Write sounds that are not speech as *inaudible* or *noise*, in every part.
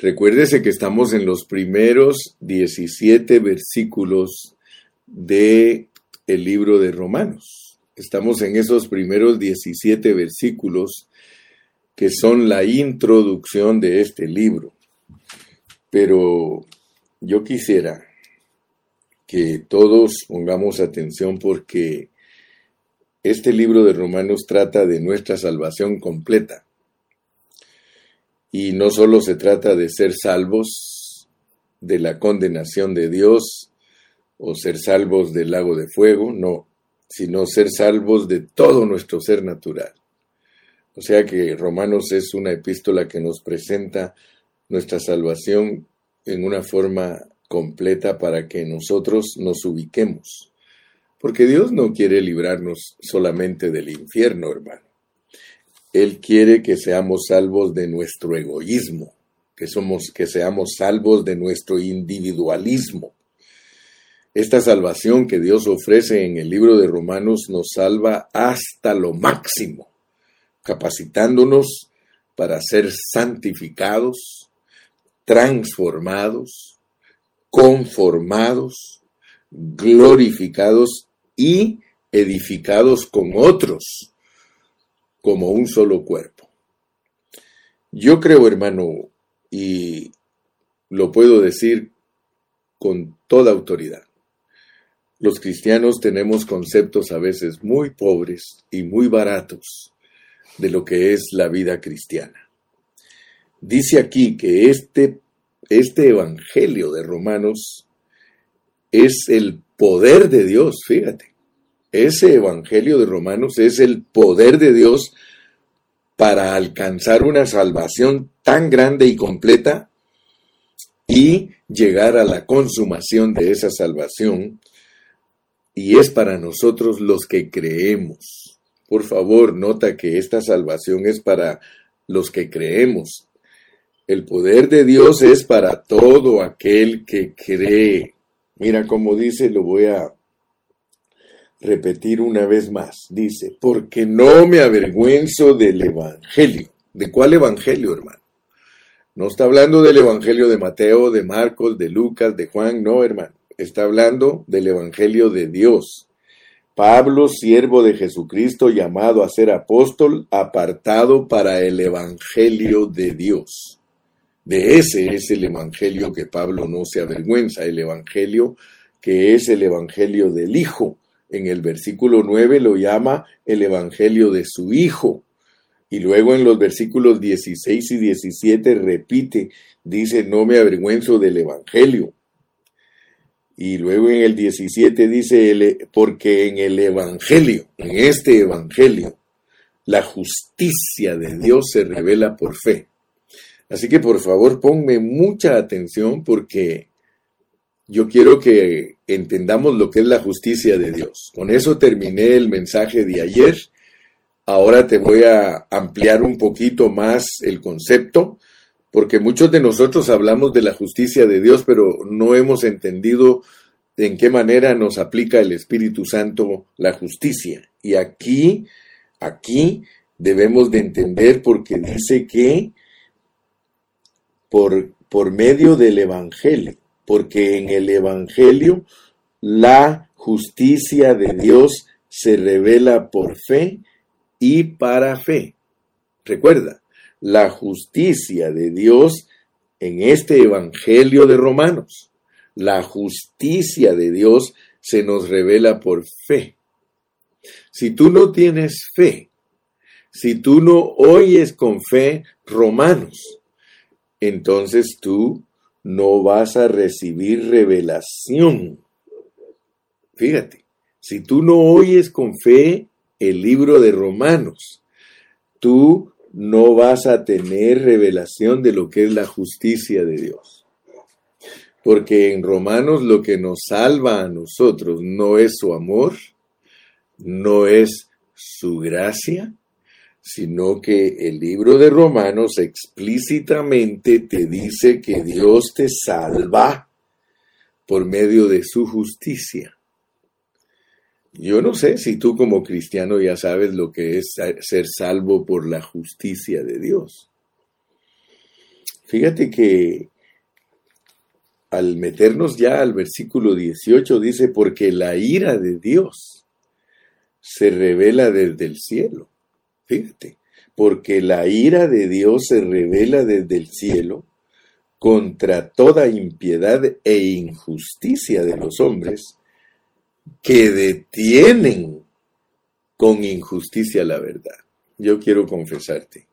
Recuérdese que estamos en los primeros 17 versículos de el libro de Romanos. Estamos en esos primeros 17 versículos que son la introducción de este libro. Pero yo quisiera que todos pongamos atención porque este libro de Romanos trata de nuestra salvación completa. Y no solo se trata de ser salvos de la condenación de Dios o ser salvos del lago de fuego, no, sino ser salvos de todo nuestro ser natural. O sea que Romanos es una epístola que nos presenta nuestra salvación en una forma completa para que nosotros nos ubiquemos. Porque Dios no quiere librarnos solamente del infierno, hermano. Él quiere que seamos salvos de nuestro egoísmo, que, somos, que seamos salvos de nuestro individualismo. Esta salvación que Dios ofrece en el libro de Romanos nos salva hasta lo máximo, capacitándonos para ser santificados, transformados, conformados, glorificados y edificados con otros como un solo cuerpo. Yo creo, hermano, y lo puedo decir con toda autoridad, los cristianos tenemos conceptos a veces muy pobres y muy baratos de lo que es la vida cristiana. Dice aquí que este, este Evangelio de Romanos es el poder de Dios, fíjate. Ese Evangelio de Romanos es el poder de Dios para alcanzar una salvación tan grande y completa y llegar a la consumación de esa salvación. Y es para nosotros los que creemos. Por favor, nota que esta salvación es para los que creemos. El poder de Dios es para todo aquel que cree. Mira cómo dice, lo voy a repetir una vez más. Dice, porque no me avergüenzo del Evangelio. ¿De cuál Evangelio, hermano? No está hablando del Evangelio de Mateo, de Marcos, de Lucas, de Juan, no, hermano. Está hablando del Evangelio de Dios. Pablo, siervo de Jesucristo, llamado a ser apóstol, apartado para el Evangelio de Dios. De ese es el Evangelio que Pablo no se avergüenza, el Evangelio que es el Evangelio del Hijo, en el versículo 9 lo llama el Evangelio de su Hijo. Y luego en los versículos 16 y 17 repite, dice, no me avergüenzo del Evangelio. Y luego en el 17 dice, porque en el Evangelio, en este Evangelio, la justicia de Dios se revela por fe. Así que por favor ponme mucha atención porque yo quiero que entendamos lo que es la justicia de Dios. Con eso terminé el mensaje de ayer. Ahora te voy a ampliar un poquito más el concepto, porque muchos de nosotros hablamos de la justicia de Dios, pero no hemos entendido en qué manera nos aplica el Espíritu Santo la justicia. Y aquí, aquí debemos de entender porque dice que por, por medio del Evangelio, porque en el Evangelio la justicia de Dios se revela por fe y para fe. Recuerda, la justicia de Dios en este Evangelio de Romanos, la justicia de Dios se nos revela por fe. Si tú no tienes fe, si tú no oyes con fe Romanos, entonces tú no vas a recibir revelación. Fíjate, si tú no oyes con fe el libro de Romanos, tú no vas a tener revelación de lo que es la justicia de Dios. Porque en Romanos lo que nos salva a nosotros no es su amor, no es su gracia, sino que el libro de Romanos explícitamente te dice que Dios te salva por medio de su justicia. Yo no sé si tú como cristiano ya sabes lo que es ser salvo por la justicia de Dios. Fíjate que al meternos ya al versículo 18 dice, porque la ira de Dios se revela desde el cielo. Fíjate, porque la ira de Dios se revela desde el cielo contra toda impiedad e injusticia de los hombres que detienen con injusticia la verdad. Yo quiero confesarte,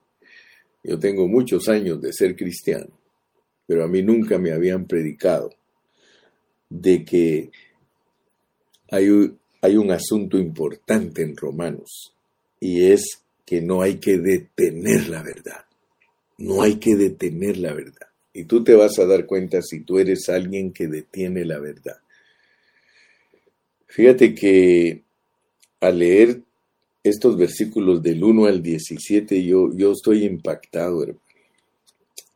yo tengo muchos años de ser cristiano pero a mí nunca me habían predicado de que hay, hay un asunto importante en Romanos y es que no hay que detener la verdad. No hay que detener la verdad. Y tú te vas a dar cuenta si tú eres alguien que detiene la verdad. Fíjate que al leer estos versículos del 1 al 17, yo, yo estoy impactado, hermano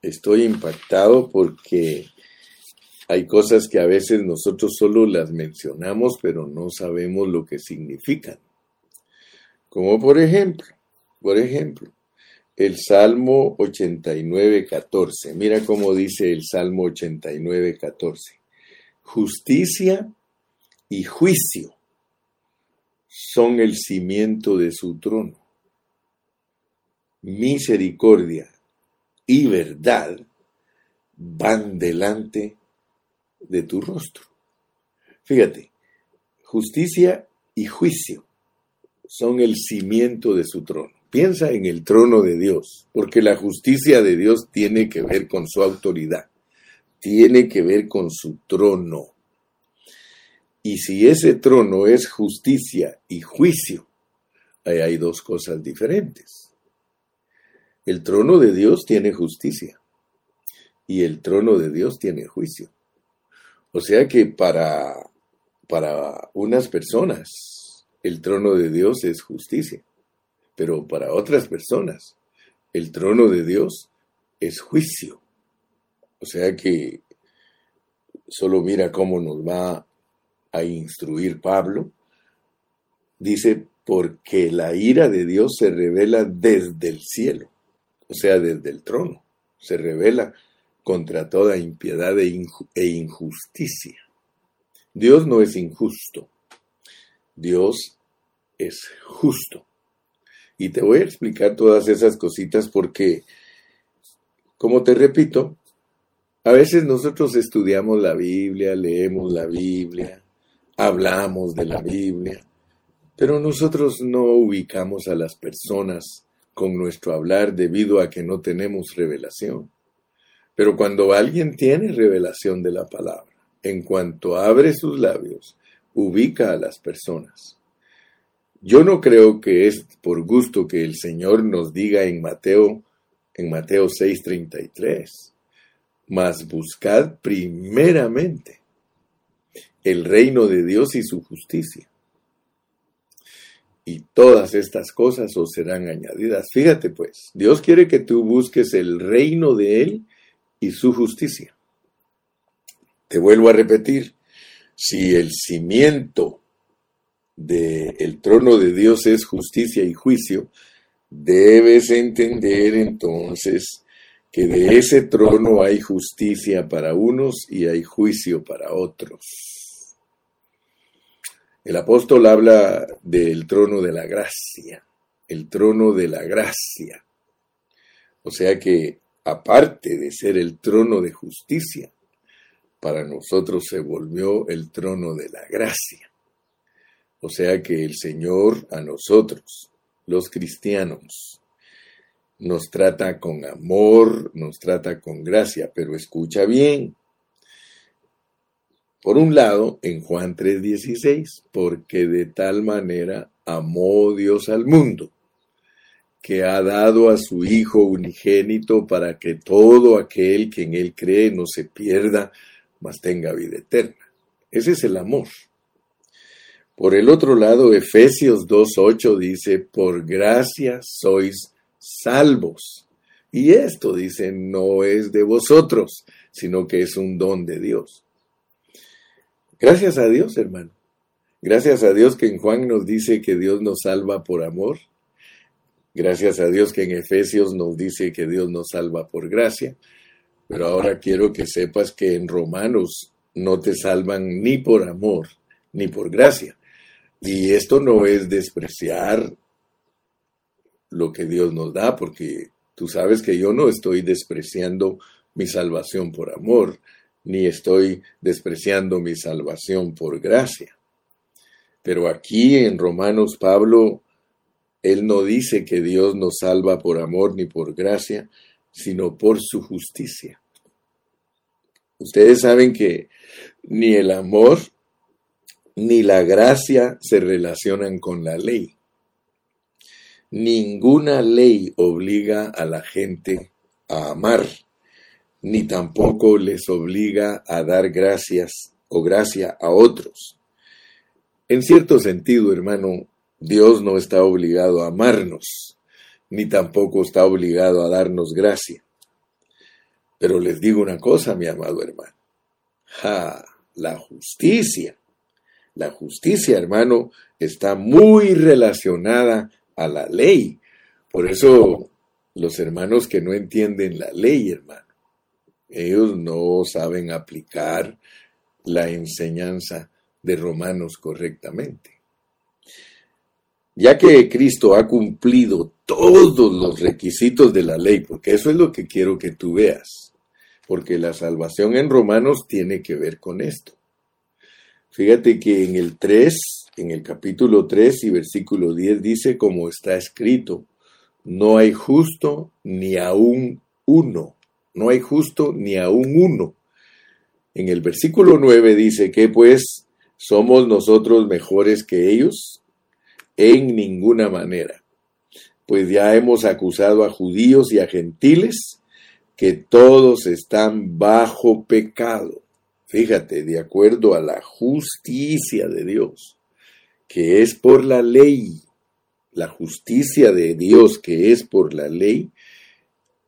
estoy impactado porque hay cosas que a veces nosotros solo las mencionamos, pero no sabemos lo que significan. Como por ejemplo, por ejemplo, el Salmo 89, 14. Mira cómo dice el Salmo 89, 14. Justicia y juicio son el cimiento de su trono. Misericordia y verdad van delante de tu rostro. Fíjate, justicia y juicio son el cimiento de su trono. Piensa en el trono de Dios, porque la justicia de Dios tiene que ver con su autoridad, tiene que ver con su trono. Y si ese trono es justicia y juicio, ahí hay dos cosas diferentes. El trono de Dios tiene justicia y el trono de Dios tiene juicio. O sea que para, para unas personas el trono de Dios es justicia, pero para otras personas el trono de Dios es juicio. O sea que solo mira cómo nos va a instruir Pablo. Dice, porque la ira de Dios se revela desde el cielo o sea, desde el trono, se revela contra toda impiedad e, e, injusticia. Dios no es injusto, Dios es justo. Y te voy a explicar todas esas cositas porque, como te repito, a veces nosotros estudiamos la Biblia, leemos la Biblia, hablamos de la Biblia, pero nosotros no ubicamos a las personas con nuestro hablar debido a que no tenemos revelación. Pero cuando alguien tiene revelación de la palabra, en cuanto abre sus labios, ubica a las personas. Yo no creo que es por gusto que el Señor nos diga en Mateo, en Mateo 6:33, mas buscad primeramente el reino de Dios y su justicia y todas estas cosas os serán añadidas. Fíjate pues, Dios quiere que tú busques el reino de Él y su justicia. Te vuelvo a repetir, si el cimiento del trono de Dios es justicia y juicio, debes entender entonces que de ese trono hay justicia para unos y hay juicio para otros. El apóstol habla del trono de la gracia, el trono de la gracia. O sea que, aparte de ser el trono de justicia, para nosotros se volvió el trono de la gracia. O sea que el Señor a nosotros, los cristianos, nos trata con amor, nos trata con gracia, pero escucha bien, por un lado, en Juan 3:16, porque de tal manera amó Dios al mundo, que ha dado a su Hijo unigénito para que todo aquel que en Él cree no se pierda, mas tenga vida eterna. Ese es el amor. Por el otro lado, Efesios 2.8 dice, por gracia sois salvos. Y esto, dice, no es de vosotros, sino que es un don de Dios. Gracias a Dios, hermano. Gracias a Dios que en Juan nos dice que Dios nos salva por amor. Gracias a Dios que en Efesios nos dice que Dios nos salva por gracia. Pero ahora quiero que sepas que en Romanos no te salvan ni por amor, ni por gracia. Y esto no es despreciar lo que Dios nos da, porque tú sabes que yo no estoy despreciando mi salvación por amor, ni estoy despreciando mi salvación por gracia. Pero aquí en Romanos Pablo, él no dice que Dios nos salva por amor ni por gracia, sino por su justicia. Ustedes saben que ni el amor ni la gracia se relacionan con la ley. Ninguna ley obliga a la gente a amar, ni tampoco les obliga a dar gracias o gracia a otros. En cierto sentido, hermano, Dios no está obligado a amarnos, ni tampoco está obligado a darnos gracia. Pero les digo una cosa, mi amado hermano. La justicia. La justicia, hermano, está muy relacionada a la ley. Por eso los hermanos que no entienden la ley, hermano, ellos no saben aplicar la enseñanza de Romanos correctamente. Ya que Cristo ha cumplido todos los requisitos de la ley, porque eso es lo que quiero que tú veas, porque la salvación en Romanos tiene que ver con esto. Fíjate que en el 3, en el capítulo 3 y versículo 10 dice, como está escrito, no hay justo ni aún uno, no hay justo ni aún uno. En el versículo 9 dice que pues somos nosotros mejores que ellos en ninguna manera, pues ya hemos acusado a judíos y a gentiles que todos están bajo pecado fíjate, de acuerdo a la justicia de Dios, que es por la ley, la justicia de Dios que es por la ley,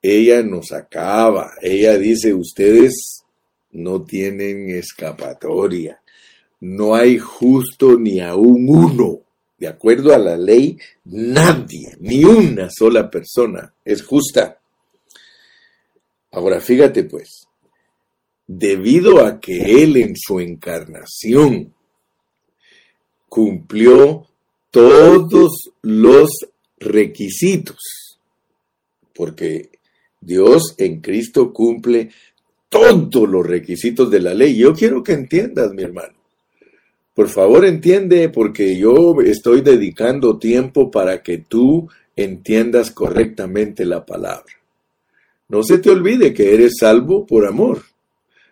ella nos acaba, ella dice, ustedes no tienen escapatoria, no hay justo ni aún uno. De acuerdo a la ley, nadie, ni una sola persona es justa. Ahora fíjate pues, debido a que Él en su encarnación cumplió todos los requisitos, porque Dios en Cristo cumple todos los requisitos de la ley. Yo quiero que entiendas, mi hermano. Por favor, entiende, porque yo estoy dedicando tiempo para que tú entiendas correctamente la palabra. No se te olvide que eres salvo por amor.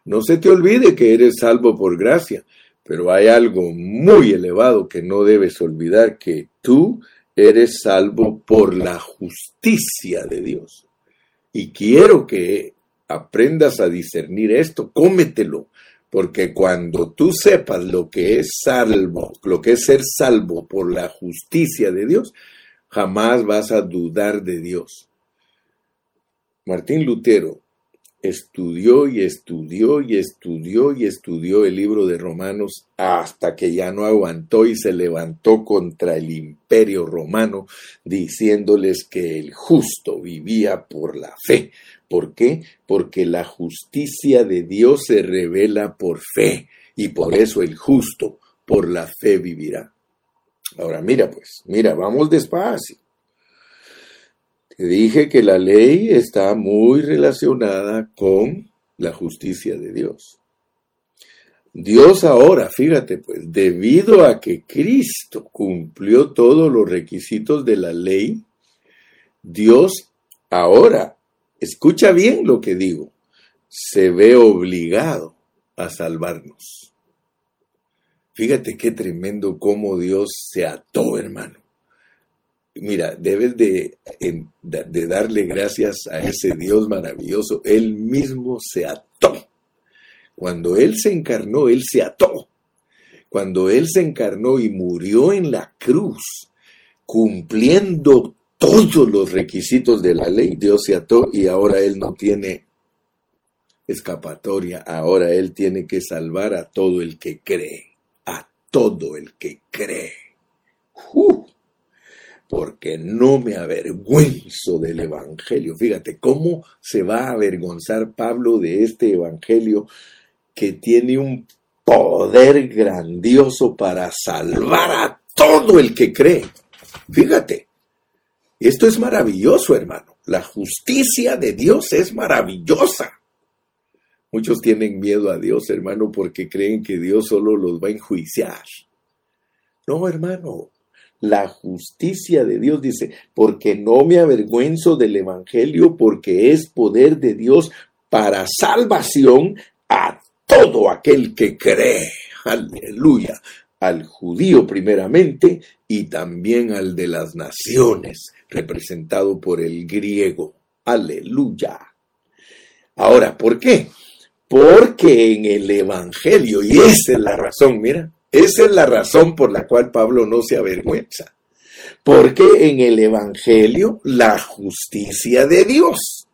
No se te olvide que eres salvo por gracia, pero hay algo muy elevado que no debes olvidar, que tú eres salvo por la justicia de Dios. Y quiero que aprendas a discernir esto, cómetelo, porque cuando tú sepas lo que es salvo, lo que es ser salvo por la justicia de Dios, jamás vas a dudar de Dios. Martín Lutero estudió y estudió y estudió y estudió el libro de Romanos hasta que ya no aguantó y se levantó contra el imperio romano diciéndoles que el justo vivía por la fe. ¿Por qué? Porque la justicia de Dios se revela por fe y por eso el justo por la fe vivirá. Ahora mira pues, mira, vamos despacio dije que la ley está muy relacionada con la justicia de Dios. Dios ahora, fíjate pues, debido a que Cristo cumplió todos los requisitos de la ley, Dios ahora, escucha bien lo que digo, se ve obligado a salvarnos. Fíjate qué tremendo cómo Dios se ató, hermano mira, debes de, darle gracias a ese Dios maravilloso. Él mismo se ató. Cuando Él se encarnó, Él se ató. Cuando Él se encarnó y murió en la cruz, cumpliendo todos los requisitos de la ley, Dios se ató y ahora Él no tiene escapatoria. Ahora Él tiene que salvar a todo el que cree. A todo el que cree. Porque no me avergüenzo del Evangelio. Fíjate, ¿cómo se va a avergonzar Pablo de este Evangelio que tiene un poder grandioso para salvar a todo el que cree? Fíjate, esto es maravilloso, hermano. La justicia de Dios es maravillosa. Muchos tienen miedo a Dios, hermano, porque creen que Dios solo los va a enjuiciar. No, hermano, la justicia de Dios dice, porque no me avergüenzo del Evangelio, porque es poder de Dios para salvación a todo aquel que cree. Aleluya. Al judío primeramente y también al de las naciones, representado por el griego. Aleluya. Ahora, ¿por qué? Porque en el Evangelio, y esa es la razón, mira, esa es la razón por la cual Pablo no se avergüenza. Porque en el Evangelio la justicia de Dios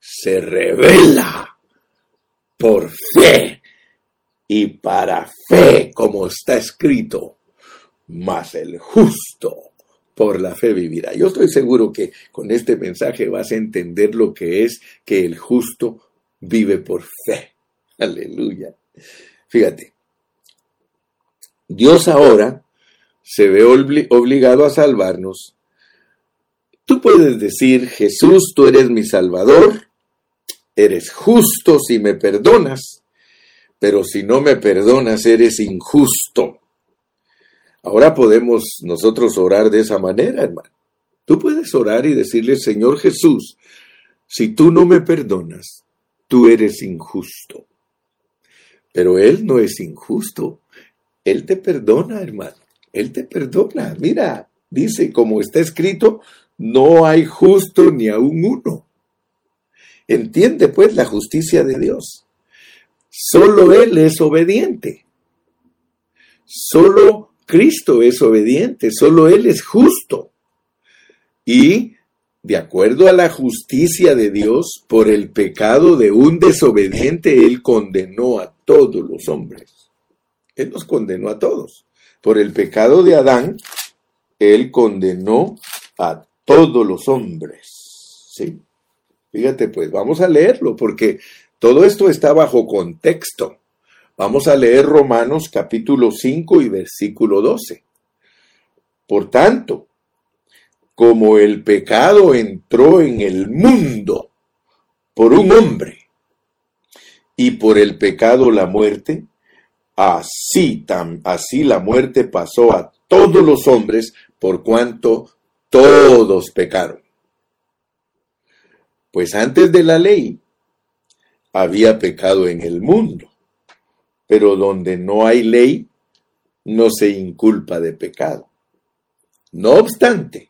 se revela por fe y para fe, como está escrito, mas el justo por la fe vivirá. Yo estoy seguro que con este mensaje vas a entender lo que es que el justo vive por fe. Aleluya. Fíjate, Dios ahora se ve obligado a salvarnos. Tú puedes decir, Jesús, tú eres mi Salvador, eres justo si me perdonas, pero si no me perdonas, eres injusto. Ahora podemos nosotros orar de esa manera, hermano. Tú puedes orar y decirle, Señor Jesús, si tú no me perdonas, tú eres injusto. Pero Él no es injusto. Él te perdona, hermano. Él te perdona. Mira, dice, como está escrito, no hay justo ni aún uno. Entiende pues la justicia de Dios. Solo Él es obediente. Solo Cristo es obediente. Solo Él es justo. Y, de acuerdo a la justicia de Dios, por el pecado de un desobediente, Él condenó a todos los hombres. Él nos condenó a todos. Por el pecado de Adán, Él condenó a todos los hombres. ¿Sí? Fíjate, pues vamos a leerlo, porque todo esto está bajo contexto. Vamos a leer Romanos capítulo 5 y versículo 12. Por tanto, como el pecado entró en el mundo por un hombre, y por el pecado la muerte, Así, así la muerte pasó a todos los hombres por cuanto todos pecaron. Pues antes de la ley había pecado en el mundo, pero donde no hay ley no se inculpa de pecado. No obstante,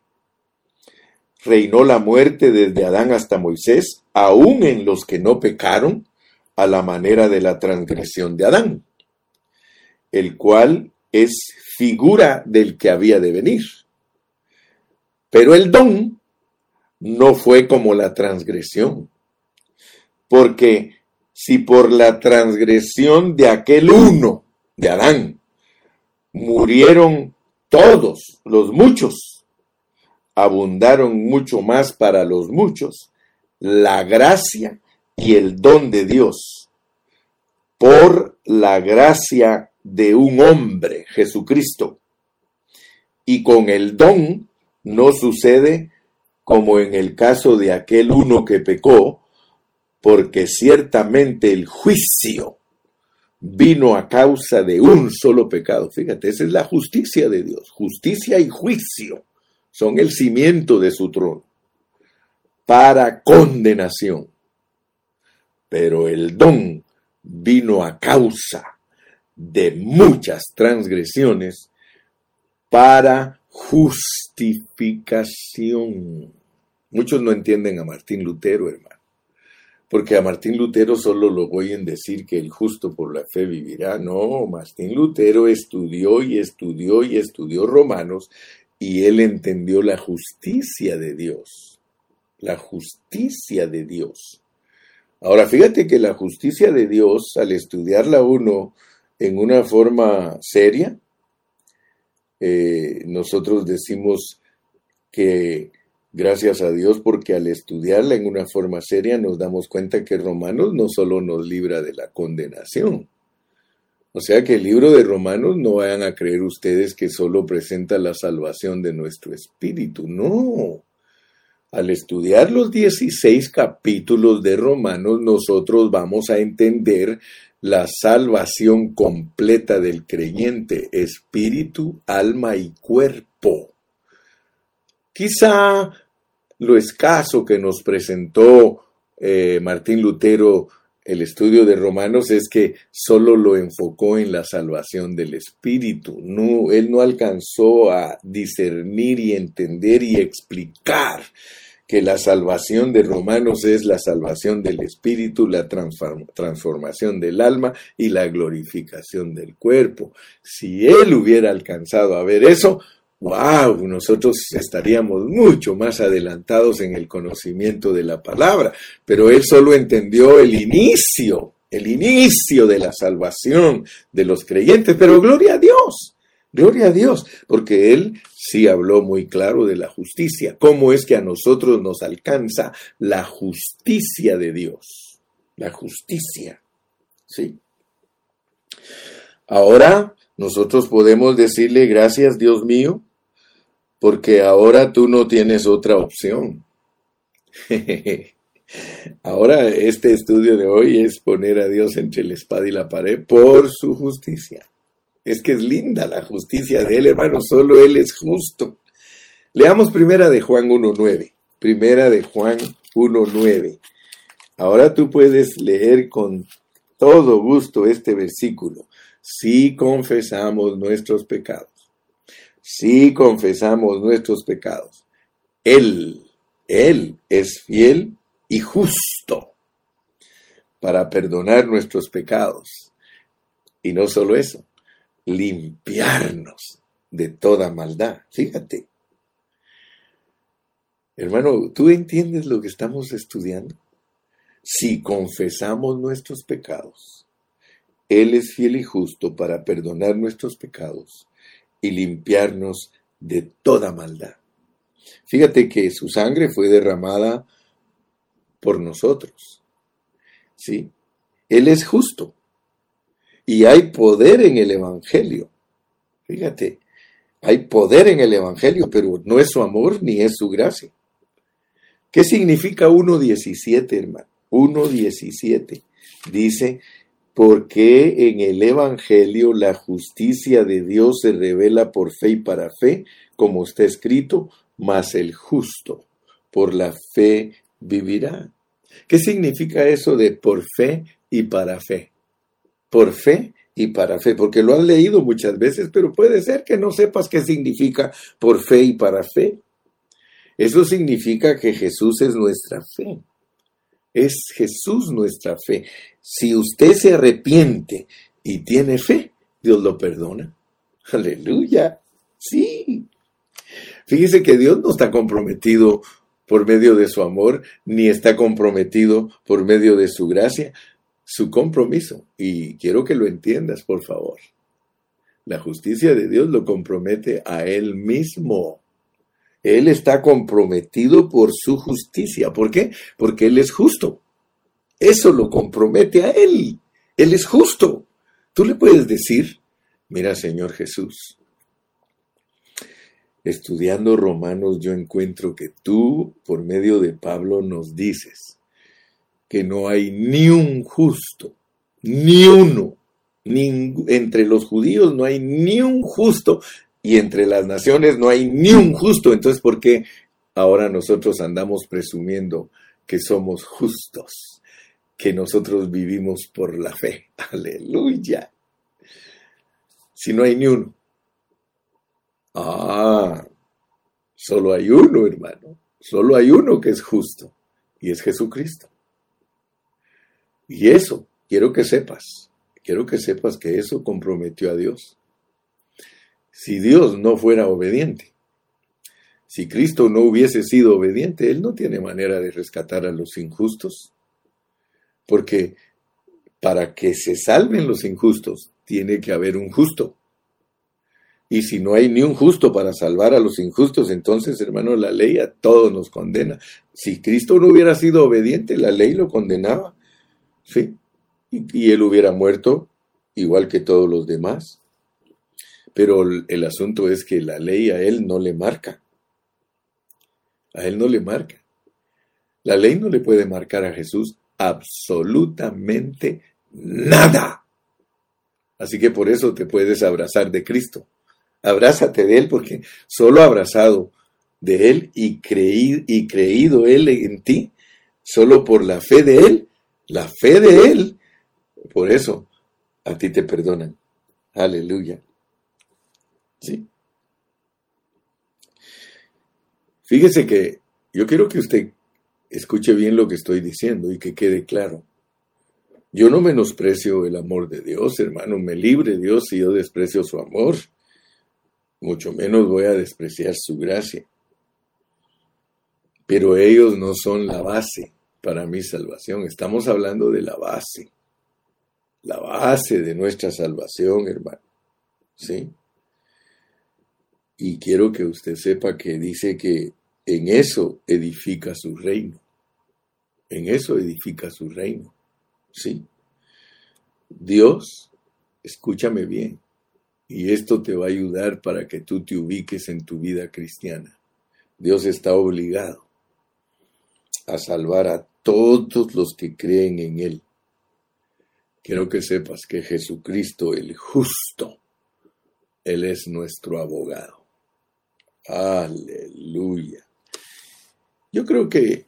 reinó la muerte desde Adán hasta Moisés, aun en los que no pecaron a la manera de la transgresión de Adán el cual es figura del que había de venir. Pero el don no fue como la transgresión, porque si por la transgresión de aquel uno, de Adán, murieron todos los muchos, abundaron mucho más para los muchos la gracia y el don de Dios por la gracia de un hombre, Jesucristo. Y con el don no sucede como en el caso de aquel uno que pecó, porque ciertamente el juicio vino a causa de un solo pecado. Fíjate, esa es la justicia de Dios. Justicia y juicio son el cimiento de su trono para condenación. Pero el don vino a causa de muchas transgresiones para justificación. Muchos no entienden a Martín Lutero, hermano, porque a Martín Lutero solo lo a decir que el justo por la fe vivirá. No, Martín Lutero estudió y estudió y estudió Romanos y él entendió la justicia de Dios. La justicia de Dios. Ahora, fíjate que la justicia de Dios, al estudiarla uno, en una forma seria. Eh, nosotros decimos que gracias a Dios porque al estudiarla en una forma seria nos damos cuenta que Romanos no solo nos libra de la condenación. O sea que el libro de Romanos no vayan a creer ustedes que solo presenta la salvación de nuestro espíritu, no. Al estudiar los 16 capítulos de Romanos, nosotros vamos a entender la salvación completa del creyente, espíritu, alma y cuerpo. Quizá lo escaso que nos presentó eh, Martín Lutero el estudio de Romanos es que solo lo enfocó en la salvación del espíritu. No, él no alcanzó a discernir y entender y explicar que la salvación de Romanos es la salvación del espíritu, la transformación del alma y la glorificación del cuerpo. Si él hubiera alcanzado a ver eso, wow, nosotros estaríamos mucho más adelantados en el conocimiento de la palabra, pero él solo entendió el inicio, el inicio de la salvación de los creyentes, pero gloria a Dios, gloria a Dios, porque él sí habló muy claro de la justicia, cómo es que a nosotros nos alcanza la justicia de Dios, la justicia, ¿sí? Ahora nosotros podemos decirle gracias Dios mío porque ahora tú no tienes otra opción. *laughs* ahora este estudio de hoy es poner a Dios entre la espada y la pared por su justicia. Es que es linda la justicia de Él, hermano, solo Él es justo. Leamos primera de Juan 1.9. Primera de Juan 1.9. Ahora tú puedes leer con todo gusto este versículo. Si confesamos nuestros pecados si confesamos nuestros pecados. Él, Él es fiel y justo para perdonar nuestros pecados. Y no solo eso, limpiarnos de toda maldad. Fíjate. Hermano, ¿tú entiendes lo que estamos estudiando? Si confesamos nuestros pecados, Él es fiel y justo para perdonar nuestros pecados y limpiarnos de toda maldad. Fíjate que su sangre fue derramada por nosotros. ¿Sí? Él es justo. Y hay poder en el Evangelio. Fíjate, hay poder en el Evangelio, pero no es su amor ni es su gracia. ¿Qué significa 1.17, hermano? 1.17 dice, porque en el Evangelio la justicia de Dios se revela por fe y para fe, como está escrito, mas el justo por la fe vivirá. ¿Qué significa eso de por fe y para fe? Por fe y para fe, porque lo has leído muchas veces, pero puede ser que no sepas qué significa por fe y para fe. Eso significa que Jesús es nuestra fe. Es Jesús nuestra fe. Si usted se arrepiente y tiene fe, Dios lo perdona. Aleluya. Sí. Fíjese que Dios no está comprometido por medio de su amor, ni está comprometido por medio de su gracia, su compromiso. Y quiero que lo entiendas, por favor. La justicia de Dios lo compromete a Él mismo. Él está comprometido por su justicia. ¿Por qué? Porque Él es justo. Eso lo compromete a Él. Él es justo. Tú le puedes decir, mira Señor Jesús, estudiando Romanos yo encuentro que tú, por medio de Pablo, nos dices que no hay ni un justo, ni uno. entre los judíos no hay ni un justo, y entre las naciones no hay ni un justo. Entonces, ¿por qué ahora nosotros andamos presumiendo que somos justos? Que nosotros vivimos por la fe. *laughs* Aleluya. Si no hay ni uno. Ah, solo hay uno, hermano. Solo hay uno que es justo. Y es Jesucristo. Y eso, quiero que sepas. Quiero que sepas que eso comprometió a Dios si Dios no fuera obediente. Si Cristo no hubiese sido obediente, Él no tiene manera de rescatar a los injustos. Porque para que se salven los injustos, tiene que haber un justo. Y si no hay ni un justo para salvar a los injustos, entonces, hermano, la ley a todos nos condena. Si Cristo no hubiera sido obediente, la ley lo condenaba. ¿Sí? Y, él hubiera muerto igual que todos los demás. Pero el asunto es que la ley a él no le marca. A él no le marca. La ley no le puede marcar a Jesús absolutamente nada. Así que por eso te puedes abrazar de Cristo. Abrázate de Él porque solo abrazado de Él y, y creído Él en ti, solo por la fe de Él, la fe de Él, por eso a ti te perdonan. Aleluya. ¿Sí? Fíjese que yo quiero que usted escuche bien lo que estoy diciendo y que quede claro. Yo no menosprecio el amor de Dios, hermano, me libre Dios si yo desprecio su amor. Mucho menos voy a despreciar su gracia. Pero ellos no son la base para mi salvación. Estamos hablando de la base. La base de nuestra salvación, hermano. ¿Sí? Y quiero que usted sepa que dice que en eso edifica su reino. En eso edifica su reino. ¿Sí? Dios, escúchame bien, y esto te va a ayudar para que tú te ubiques en tu vida cristiana. Dios está obligado a salvar a todos los que creen en Él. Quiero que sepas que Jesucristo el justo, Él es nuestro abogado. Aleluya. Yo creo que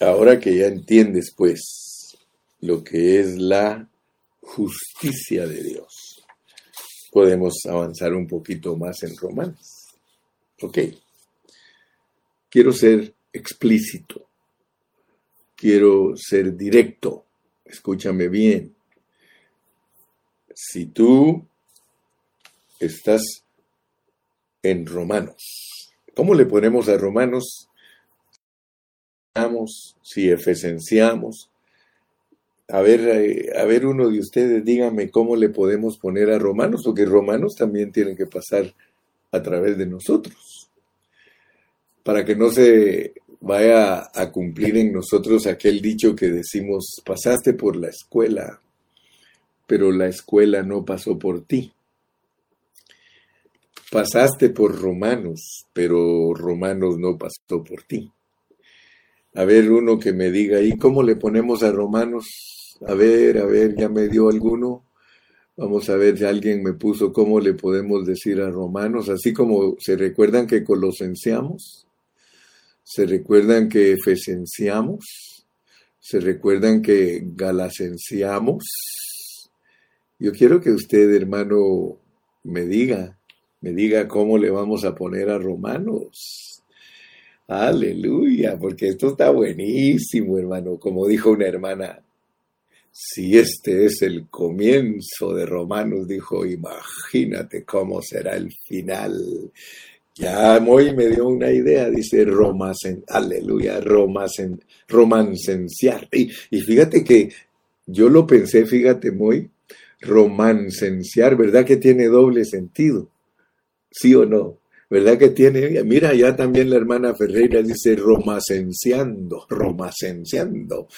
ahora que ya entiendes pues lo que es la justicia de Dios, podemos avanzar un poquito más en Romanos. Ok. Quiero ser explícito. Quiero ser directo. Escúchame bien. Si tú estás en Romanos, ¿cómo le ponemos a Romanos? Si efesenciamos, a ver, eh, a ver uno de ustedes, dígame cómo le podemos poner a romanos, porque romanos también tienen que pasar a través de nosotros, para que no se vaya a cumplir en nosotros aquel dicho que decimos, pasaste por la escuela, pero la escuela no pasó por ti. Pasaste por romanos, pero romanos no pasó por ti. A ver, uno que me diga, ¿y cómo le ponemos a romanos? A ver, a ver, ya me dio alguno. Vamos a ver si alguien me puso cómo le podemos decir a romanos, así como se recuerdan que colosensiamos, se recuerdan que efesenciamos, se recuerdan que galasenciamos. Yo quiero que usted, hermano, me diga, me diga cómo le vamos a poner a romanos. Aleluya, porque esto está buenísimo, hermano, como dijo una hermana si este es el comienzo de Romanos, dijo, imagínate cómo será el final. Ya Moy me dio una idea, dice Romasen, aleluya, Romasen, romancenciar. Y, y fíjate que yo lo pensé, fíjate Moy, romancenciar, ¿verdad que tiene doble sentido? ¿Sí o no? ¿Verdad que tiene? Mira, ya también la hermana Ferreira dice romacenciando, romacenciando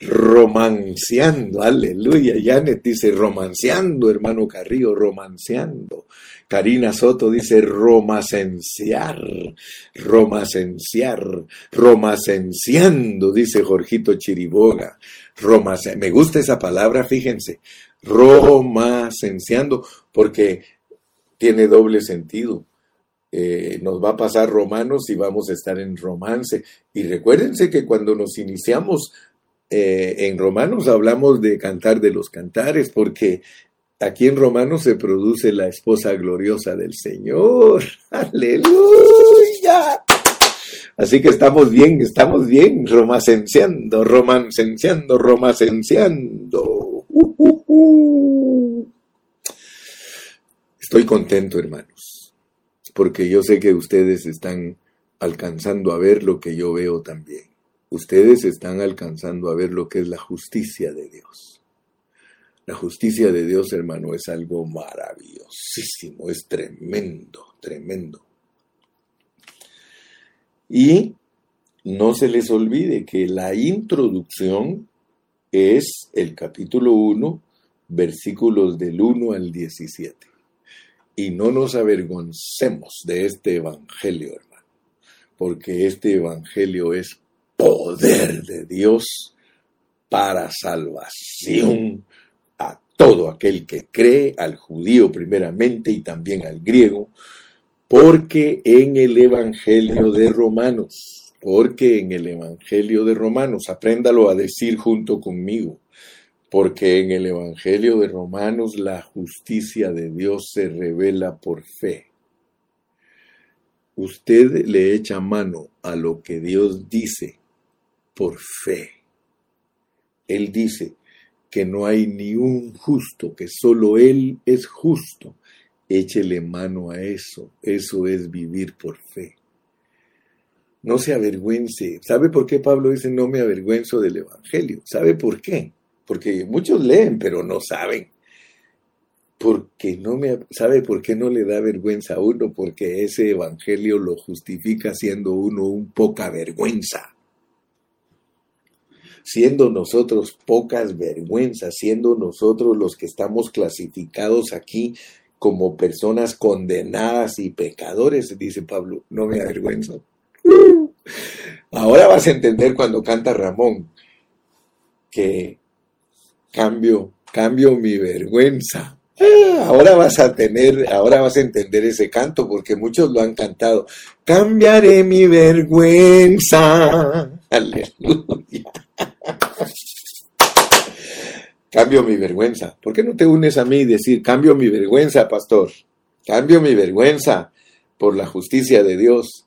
romanceando, aleluya. Janet dice romanceando, hermano Carrillo, romanceando. Karina Soto dice romacenciar, romacenciar, romacenciando, dice Jorgito Chiriboga. me gusta esa palabra, fíjense, romacenciando, porque tiene doble sentido. Eh, nos va a pasar romanos y vamos a estar en romance. Y recuérdense que cuando nos iniciamos eh, en Romanos hablamos de cantar de los cantares, porque aquí en Romanos se produce la esposa gloriosa del Señor. *laughs* Aleluya. Así que estamos bien, estamos bien, romancenciando, romancenciando, uh, uh. Estoy contento, hermanos, porque yo sé que ustedes están alcanzando a ver lo que yo veo también ustedes están alcanzando a ver lo que es la justicia de Dios. La justicia de Dios, hermano, es algo maravillosísimo, es tremendo, tremendo. Y no se les olvide que la introducción es el capítulo 1, versículos del 1 al 17. Y no nos avergoncemos de este evangelio, hermano, porque este evangelio es poder de Dios para salvación todo aquel que cree, al judío primeramente y también al griego, porque en el Evangelio de Romanos, porque en el Evangelio de Romanos, apréndalo a decir junto conmigo, porque en el Evangelio de Romanos la justicia de Dios se revela por fe. Usted le echa mano a lo que Dios dice por fe. Él dice que no hay ni un justo, que solo Él es justo. Échele mano a eso. Eso es vivir por fe. No se avergüence. ¿Sabe por qué Pablo dice no me avergüenzo del Evangelio? ¿Sabe por qué? Porque muchos leen, pero no saben. Porque no me sabe por qué no le da vergüenza a uno, porque ese evangelio lo justifica siendo uno un poca vergüenza siendo nosotros pocas vergüenzas, siendo nosotros los que estamos clasificados aquí como personas condenadas y pecadores, dice Pablo, no me avergüenzo. Ahora vas a entender cuando canta Ramón que cambio, cambio mi vergüenza. Ah, ahora vas a tener, ahora vas a entender ese canto porque muchos lo han cantado. Cambiaré mi vergüenza. *laughs* Aleluya. Cambio mi vergüenza. ¿Por qué no te unes a mí y decir, cambio mi vergüenza, pastor? Cambio mi vergüenza por la justicia de Dios.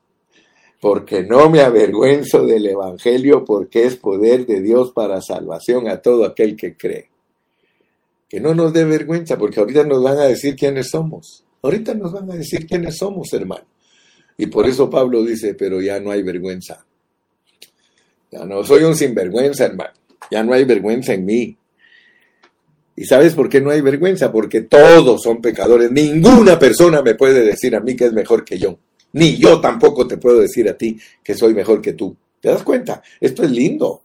Porque no me avergüenzo del Evangelio, porque es poder de Dios para salvación a todo aquel que cree. Que no nos dé vergüenza, porque ahorita nos van a decir quiénes somos. Ahorita nos van a decir quiénes somos, hermano. Y por eso Pablo dice, pero ya no hay vergüenza. Ya no soy un sinvergüenza, hermano. Ya no hay vergüenza en mí. ¿Y sabes por qué no hay vergüenza? Porque todos son pecadores. Ninguna persona me puede decir a mí que es mejor que yo. Ni yo tampoco te puedo decir a ti que soy mejor que tú. ¿Te das cuenta? Esto es lindo.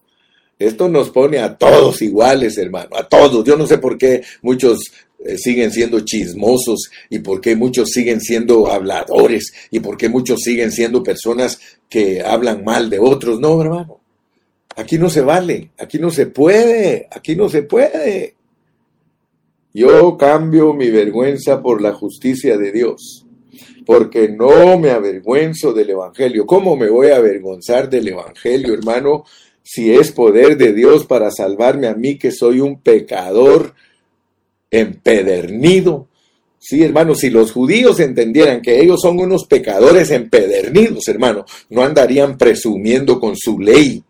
Esto nos pone a todos iguales, hermano, a todos. Yo no sé por qué muchos eh, siguen siendo chismosos y por qué muchos siguen siendo habladores y por qué muchos siguen siendo personas que hablan mal de otros. No, hermano. Aquí no se vale, aquí no se puede, aquí no se puede. Yo cambio mi vergüenza por la justicia de Dios, porque no me avergüenzo del Evangelio. ¿Cómo me voy a avergonzar del Evangelio, hermano, si es poder de Dios para salvarme a mí que soy un pecador empedernido? Sí, hermano, si los judíos entendieran que ellos son unos pecadores empedernidos, hermano, no andarían presumiendo con su ley,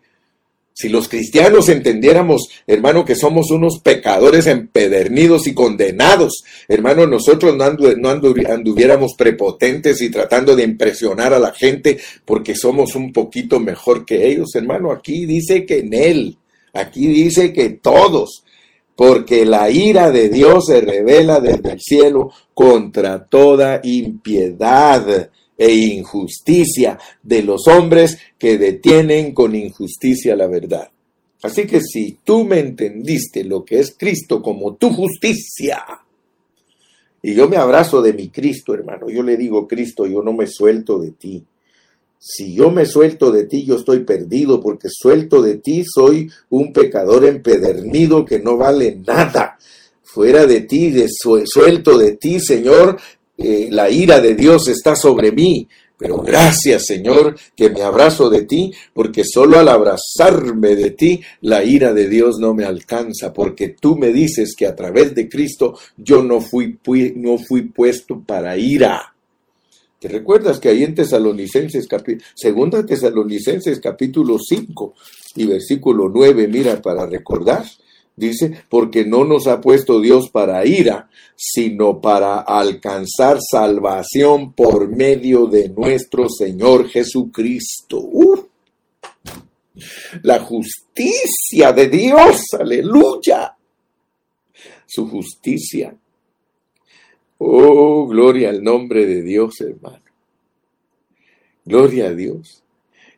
si los cristianos entendiéramos, hermano, que somos unos pecadores empedernidos y condenados, hermano, nosotros no, anduviéramos prepotentes y tratando de impresionar a la gente porque somos un poquito mejor que ellos, hermano. Aquí dice que en Él, aquí dice que todos, porque la ira de Dios se revela desde el cielo contra toda impiedad e injusticia de los hombres que detienen con injusticia la verdad. Así que si tú me entendiste lo que es Cristo como tu justicia, y yo me abrazo de mi Cristo, hermano, yo le digo, Cristo, yo no me suelto de ti. Si yo me suelto de ti, yo estoy perdido, porque suelto de ti soy un pecador empedernido que no vale nada. Fuera de ti, suelto de ti, Señor, eh, la ira de Dios está sobre mí. Pero gracias Señor que me abrazo de ti, porque solo al abrazarme de ti la ira de Dios no me alcanza, porque tú me dices que a través de Cristo yo no fui, no fui puesto para ira. ¿Te recuerdas que ahí en Tesalonicenses, segunda Tesalonicenses capítulo 5 y versículo 9, mira, para recordar, Dice, porque no nos ha puesto Dios para ira, sino para alcanzar salvación por medio de nuestro Señor Jesucristo. La justicia de Dios, aleluya. su justicia. Oh, gloria al nombre de Dios, hermano. Gloria a Dios.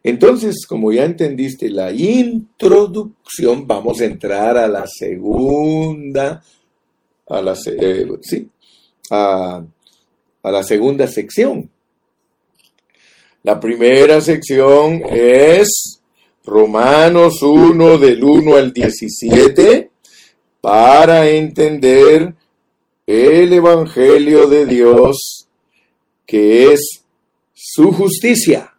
Entonces, como ya entendiste la introducción, vamos a entrar a la segunda, a la, eh, sí, a, la segunda sección. La primera sección es Romanos 1 del 1 al 17 para entender el Evangelio de Dios que es su justicia.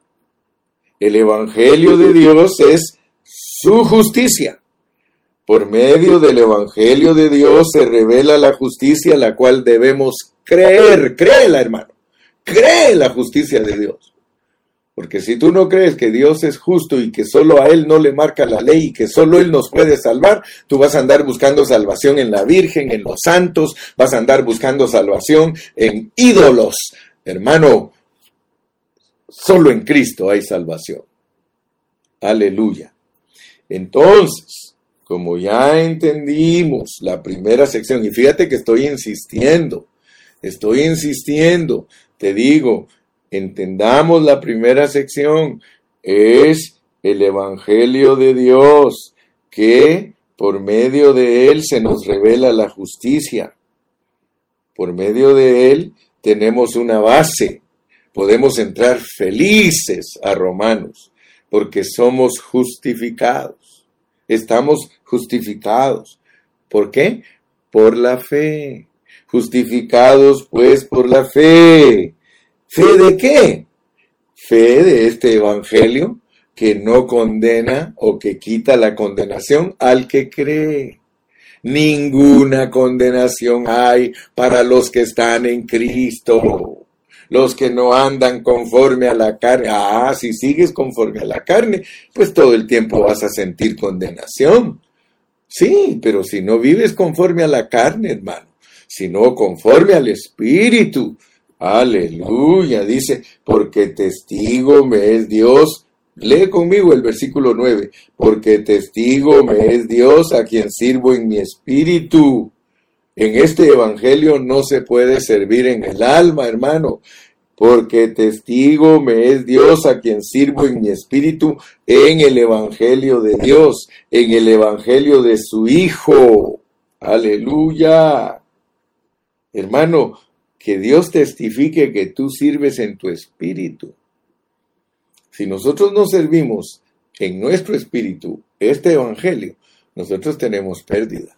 El Evangelio de Dios es su justicia. Por medio del Evangelio de Dios se revela la justicia la cual debemos creer. Créela, hermano. Cree la justicia de Dios. Porque si tú no crees que Dios es justo y que solo a Él no le marca la ley y que solo Él nos puede salvar, tú vas a andar buscando salvación en la Virgen, en los santos, vas a andar buscando salvación en ídolos. Hermano, Solo en Cristo hay salvación. Aleluya. Entonces, como ya entendimos la primera sección, y fíjate que estoy insistiendo, estoy insistiendo, te digo, entendamos la primera sección, es el Evangelio de Dios, que por medio de él se nos revela la justicia. Por medio de él tenemos una base, podemos entrar felices a Romanos, porque somos justificados. Estamos justificados. ¿Por qué? Por la fe. Justificados pues por la fe. ¿Fe de qué? Fe de este Evangelio que no condena o que quita la condenación al que cree. Ninguna condenación hay para los que están en Cristo los que no andan conforme a la carne. Ah, si sigues conforme a la carne, pues todo el tiempo vas a sentir condenación. Sí, pero si no vives conforme a la carne, hermano, sino conforme al Espíritu. Aleluya, dice, porque testigo me es Dios. Lee conmigo el versículo 9, porque testigo me es Dios a quien sirvo en mi espíritu en este Evangelio no se puede servir en el alma, hermano, porque testigo me es Dios a quien sirvo en mi espíritu en el Evangelio de Dios, en el Evangelio de su Hijo. Aleluya. Hermano, que Dios testifique que tú sirves en tu espíritu. Si nosotros no servimos en nuestro espíritu este Evangelio, nosotros tenemos pérdida.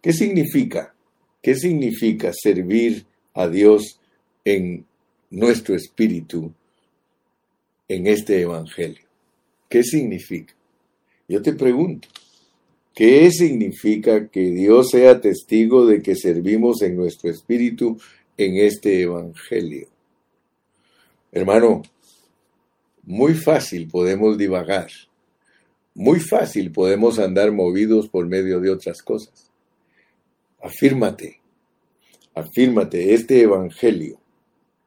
¿Qué significa? ¿Qué significa servir a Dios en nuestro espíritu en este Evangelio? ¿Qué significa? Yo te pregunto, ¿qué significa que Dios sea testigo de que servimos en nuestro espíritu en este Evangelio? Hermano, muy fácil podemos divagar, muy fácil podemos andar movidos por medio de otras cosas afírmate, afírmate, este Evangelio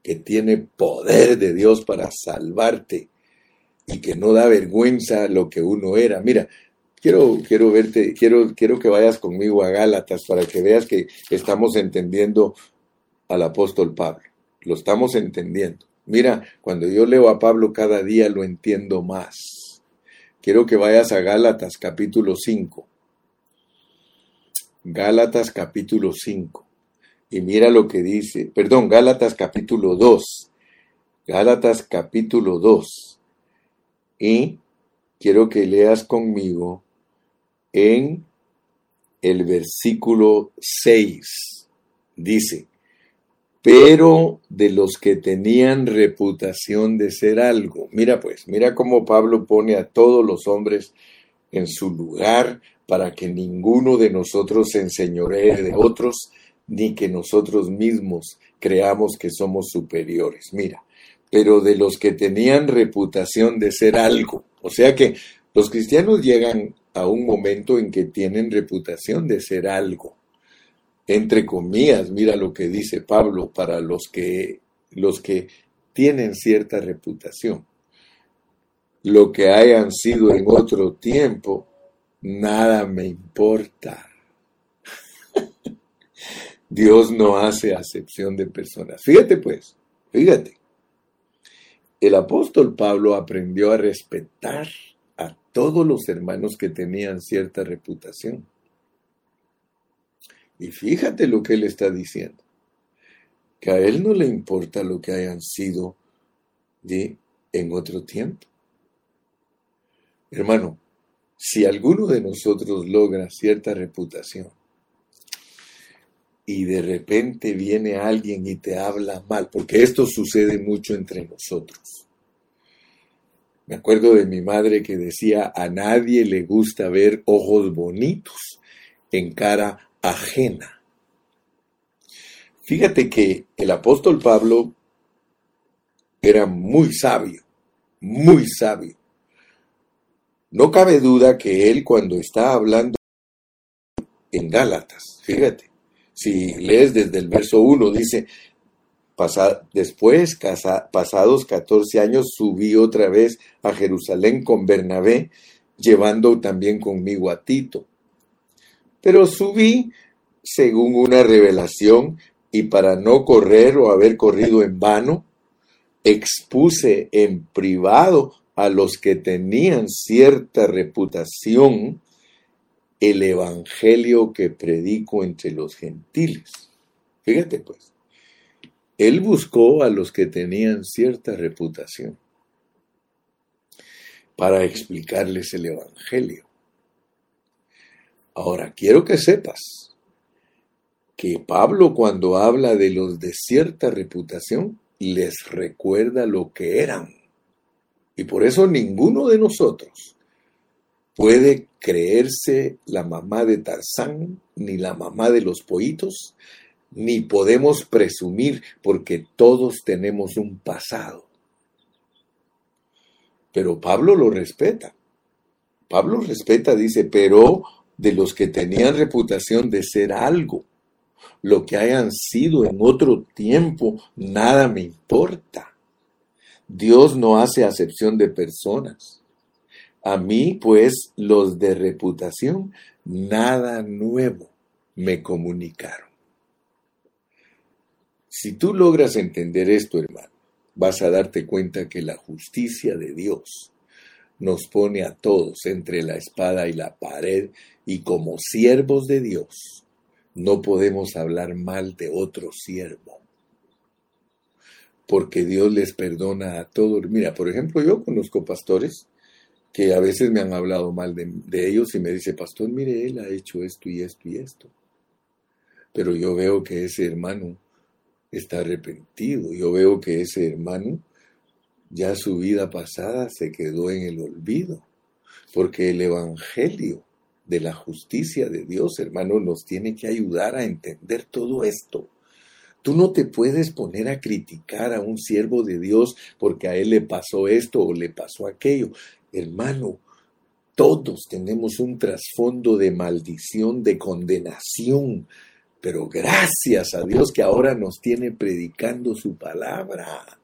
que tiene poder de Dios para salvarte y que no da vergüenza lo que uno era. Mira, quiero, quiero verte, quiero, quiero que vayas conmigo a Gálatas para que veas que estamos entendiendo al apóstol Pablo. Lo estamos entendiendo. Mira, cuando yo leo a Pablo cada día lo entiendo más. Quiero que vayas a Gálatas capítulo 5. Gálatas capítulo 5. Y mira lo que dice, perdón, Gálatas capítulo 2. Gálatas capítulo 2. Y quiero que leas conmigo en el versículo 6. Dice, pero de los que tenían reputación de ser algo. Mira pues, mira cómo Pablo pone a todos los hombres en su lugar para que ninguno de nosotros se enseñoree de otros, ni que nosotros mismos creamos que somos superiores. Mira, pero de los que tenían reputación de ser algo, o sea que los cristianos llegan a un momento en que tienen reputación de ser algo. Entre comillas, mira lo que dice Pablo para los que los que tienen cierta reputación. Lo que hayan sido en otro tiempo, nada me importa. *laughs* Dios no hace acepción de personas. Fíjate pues, fíjate. El apóstol Pablo aprendió a respetar a todos los hermanos que tenían cierta reputación. Y fíjate lo que él está diciendo, que a él no le importa lo que hayan sido de en otro tiempo. Hermano, si alguno de nosotros logra cierta reputación y de repente viene alguien y te habla mal, porque esto sucede mucho entre nosotros. Me acuerdo de mi madre que decía, a nadie le gusta ver ojos bonitos en cara ajena. Fíjate que el apóstol Pablo era muy sabio, muy sabio. No cabe duda que él cuando está hablando en Gálatas, fíjate, si lees desde el verso 1, dice, después, pasados 14 años, subí otra vez a Jerusalén con Bernabé, llevando también conmigo a Tito. Pero subí según una revelación y para no correr o haber corrido en vano, expuse en privado a los que tenían cierta reputación el evangelio que predico entre los gentiles. Fíjate pues, él buscó a los que tenían cierta reputación para explicarles el evangelio. Ahora, quiero que sepas que Pablo cuando habla de los de cierta reputación, les recuerda lo que eran. Y por eso ninguno de nosotros puede creerse la mamá de Tarzán, ni la mamá de los pollitos, ni podemos presumir porque todos tenemos un pasado. Pero Pablo lo respeta. Pablo respeta, dice, pero de los que tenían reputación de ser algo, lo que hayan sido en otro tiempo, nada me importa. Dios no hace acepción de personas. A mí, pues, los de reputación, nada nuevo me comunicaron. Si tú logras entender esto, hermano, vas a darte cuenta que la justicia de Dios nos pone a todos entre la espada y la pared y como siervos de Dios no podemos hablar mal de otro siervo porque Dios les perdona a todos. Mira, por ejemplo, yo conozco pastores que a veces me han hablado mal de, ellos y me dice, pastor, mire, él ha hecho esto y esto y esto. Pero yo veo que ese hermano está arrepentido, yo veo que ese hermano ya su vida pasada se quedó en el olvido, porque el Evangelio de la justicia de Dios, hermano, nos tiene que ayudar a entender todo esto. Tú no te puedes poner a criticar a un siervo de Dios porque a él le pasó esto o le pasó aquello. Hermano, todos tenemos un trasfondo de maldición, de condenación, pero gracias a Dios que ahora nos tiene predicando su palabra.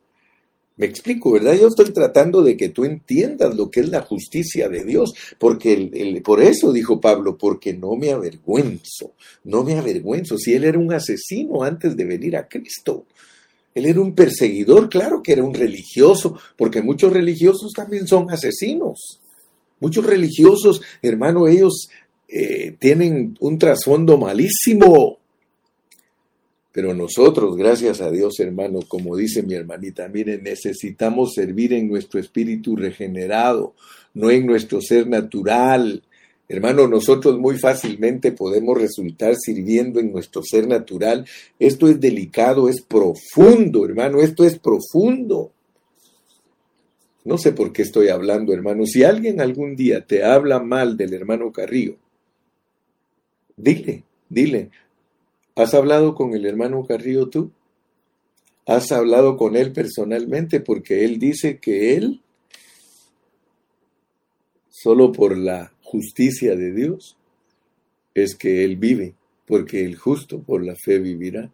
Me explico, ¿verdad? Yo estoy tratando de que tú entiendas lo que es la justicia de Dios, porque el, por eso dijo Pablo, porque no me avergüenzo, no me avergüenzo. Si él era un asesino antes de venir a Cristo, él era un perseguidor, claro que era un religioso, porque muchos religiosos también son asesinos. Muchos religiosos, hermano, ellos eh, tienen un trasfondo malísimo. Pero nosotros, gracias a Dios, hermano, como dice mi hermanita, miren, necesitamos servir en nuestro espíritu regenerado, no en nuestro ser natural. Hermano, nosotros muy fácilmente podemos resultar sirviendo en nuestro ser natural. Esto es delicado, es profundo, hermano, esto es profundo. No sé por qué estoy hablando, hermano. Si alguien algún día te habla mal del hermano Carrillo, dile, dile, ¿Has hablado con el hermano Carrillo tú? ¿Has hablado con él personalmente? Porque él dice que él, solo por la justicia de Dios, es que él vive, porque el justo por la fe vivirá.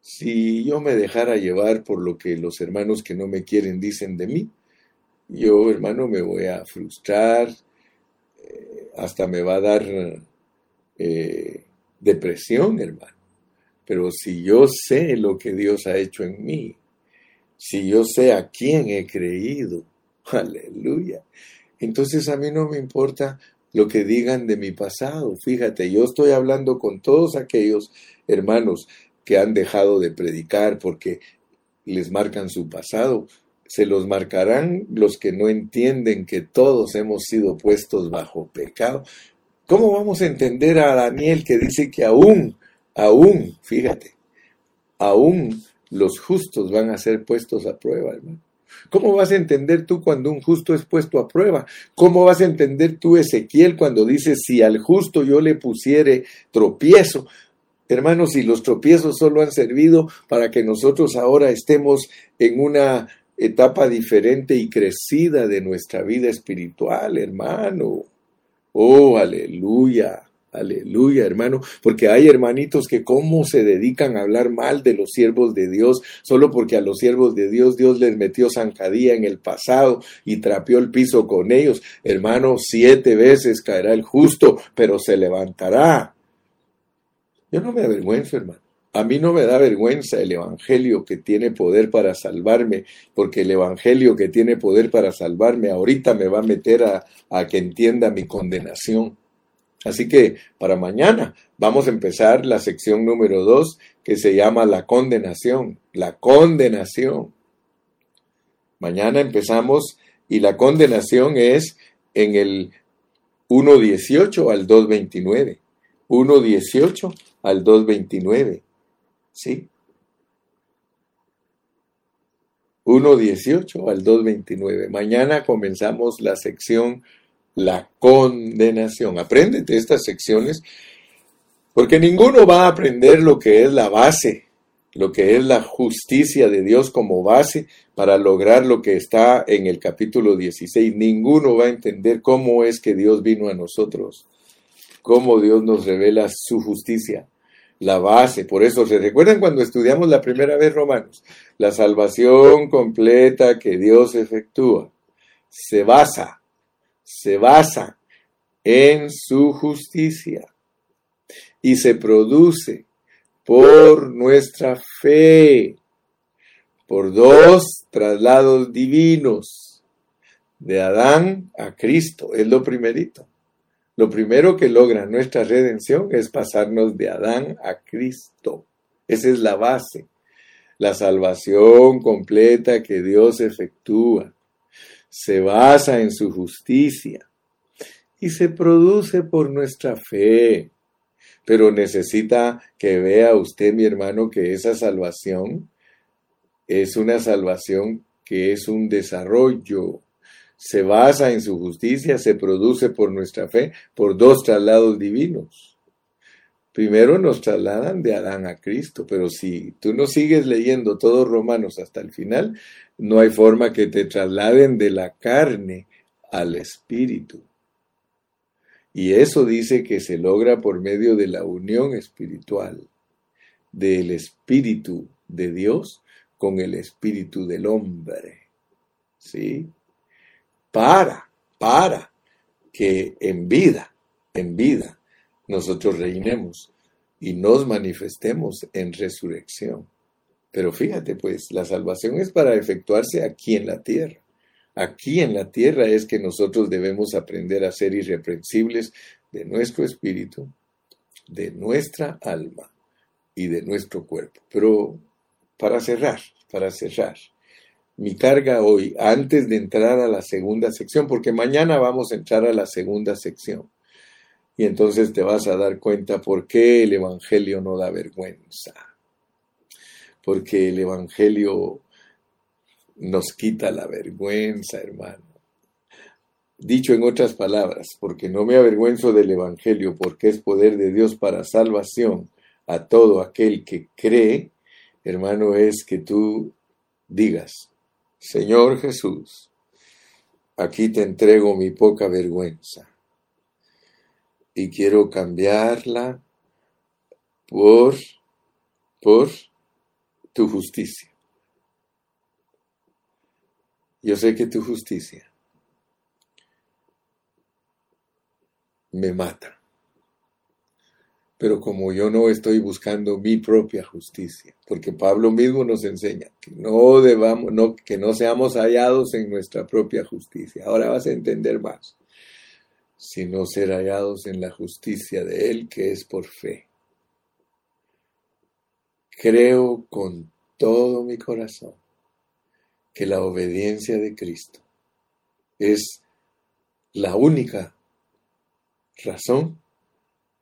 Si yo me dejara llevar por lo que los hermanos que no me quieren dicen de mí, yo, hermano, me voy a frustrar, eh, hasta me va a dar eh, depresión, hermano. Pero si yo sé lo que Dios ha hecho en mí, si yo sé a quién he creído, *laughs* aleluya, entonces a mí no me importa lo que digan de mi pasado. Fíjate, yo estoy hablando con todos aquellos hermanos que han dejado de predicar porque les marcan su pasado. Se los marcarán los que no entienden que todos hemos sido puestos bajo pecado. ¿Cómo vamos a entender a Daniel que dice que aún, aún, fíjate, aún los justos van a ser puestos a prueba, hermano? ¿Cómo vas a entender tú cuando un justo es puesto a prueba? ¿Cómo vas a entender tú, Ezequiel, cuando dices, si al justo yo le pusiere tropiezo? Hermanos, si los tropiezos solo han servido para que nosotros ahora estemos en una etapa diferente y crecida de nuestra vida espiritual, hermano. Oh, aleluya. Aleluya, hermano, porque hay hermanitos que cómo se dedican a hablar mal de los siervos de Dios, solo porque a los siervos de Dios Dios les metió zancadilla en el pasado y trapeó el piso con ellos. Hermano, siete veces caerá el justo, pero se levantará. Yo no me avergüenzo, hermano. A mí no me da vergüenza el Evangelio que tiene poder para salvarme, porque el Evangelio que tiene poder para salvarme ahorita me va a meter a, que entienda mi condenación. Así que para mañana vamos a empezar la sección número dos que se llama la condenación. La condenación. Mañana empezamos y la condenación es en el 1.18 al 2.29. 1.18 al 2.29. ¿Sí? 1.18 al 2.29. Mañana comenzamos la sección la condenación. Apréndete estas secciones porque ninguno va a aprender lo que es la base, lo que es la justicia de Dios como base para lograr lo que está en el capítulo 16. Ninguno va a entender cómo es que Dios vino a nosotros, cómo Dios nos revela su justicia, la base. Por eso, ¿se recuerdan cuando estudiamos la primera vez Romanos? La salvación completa que Dios efectúa se basa se basa en su justicia y se produce por nuestra fe, por dos traslados divinos de Adán a Cristo. Es lo primerito. Lo primero que logra nuestra redención es pasarnos de Adán a Cristo. Esa es la base. La salvación completa que Dios efectúa se basa en su justicia y se produce por nuestra fe. Pero necesita que vea usted, mi hermano, que esa salvación es una salvación que es un desarrollo. Se basa en su justicia, se produce por nuestra fe, por dos traslados divinos. Primero nos trasladan de Adán a Cristo, pero si tú no sigues leyendo todos Romanos hasta el final, no hay forma que te trasladen de la carne al espíritu. Y eso dice que se logra por medio de la unión espiritual del espíritu de Dios con el espíritu del hombre. ¿Sí? Para, para que en vida, en vida, nosotros reinemos y nos manifestemos en resurrección. Pero fíjate, pues, la salvación es para efectuarse aquí en la tierra. Aquí en la tierra es que nosotros debemos aprender a ser irreprensibles de nuestro espíritu, de nuestra alma y de nuestro cuerpo. Pero para cerrar, para cerrar, mi carga hoy, antes de entrar a la segunda sección, porque mañana vamos a entrar a la segunda sección, y entonces te vas a dar cuenta por qué el Evangelio no da vergüenza porque el Evangelio nos quita la vergüenza, hermano. Dicho en otras palabras, porque no me avergüenzo del Evangelio, porque es poder de Dios para salvación a todo aquel que cree, hermano, es que tú digas, Señor Jesús, aquí te entrego mi poca vergüenza y quiero cambiarla por, por tu justicia. Yo sé que tu justicia me mata. Pero como yo no estoy buscando mi propia justicia, porque Pablo mismo nos enseña que no debamos, no, que no seamos hallados en nuestra propia justicia. Ahora vas a entender más. Sino ser hallados en la justicia de Él que es por fe. Creo con todo mi corazón que la obediencia de Cristo es la única razón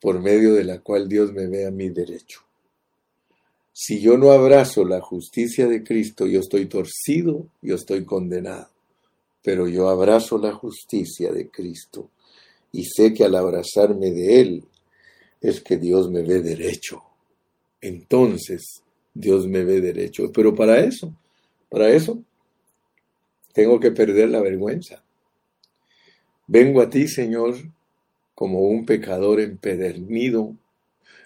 por medio de la cual Dios me vea mi derecho. Si yo no abrazo la justicia de Cristo, yo estoy torcido, yo estoy condenado. Pero yo abrazo la justicia de Cristo y sé que al abrazarme de Él es que Dios me ve derecho. Entonces Dios me ve derecho. Pero para eso, para eso, tengo que perder la vergüenza. Vengo a ti, Señor, como un pecador empedernido.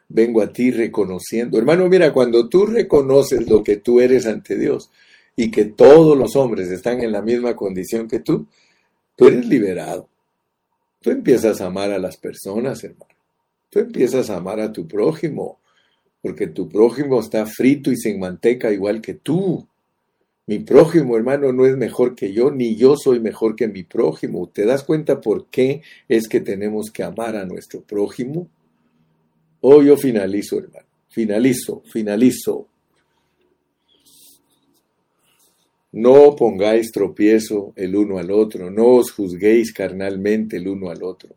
Vengo a ti reconociendo. Hermano, mira, cuando tú reconoces lo que tú eres ante Dios y que todos los hombres están en la misma condición que tú, tú eres liberado. Tú empiezas a amar a las personas, hermano. Tú empiezas a amar a tu prójimo, porque tu prójimo está frito y sin manteca igual que tú. Mi prójimo, hermano, no es mejor que yo, ni yo soy mejor que mi prójimo. ¿Te das cuenta por qué es que tenemos que amar a nuestro prójimo? Oh, yo finalizo, hermano. Finalizo, finalizo. No pongáis tropiezo el uno al otro, no os juzguéis carnalmente el uno al otro.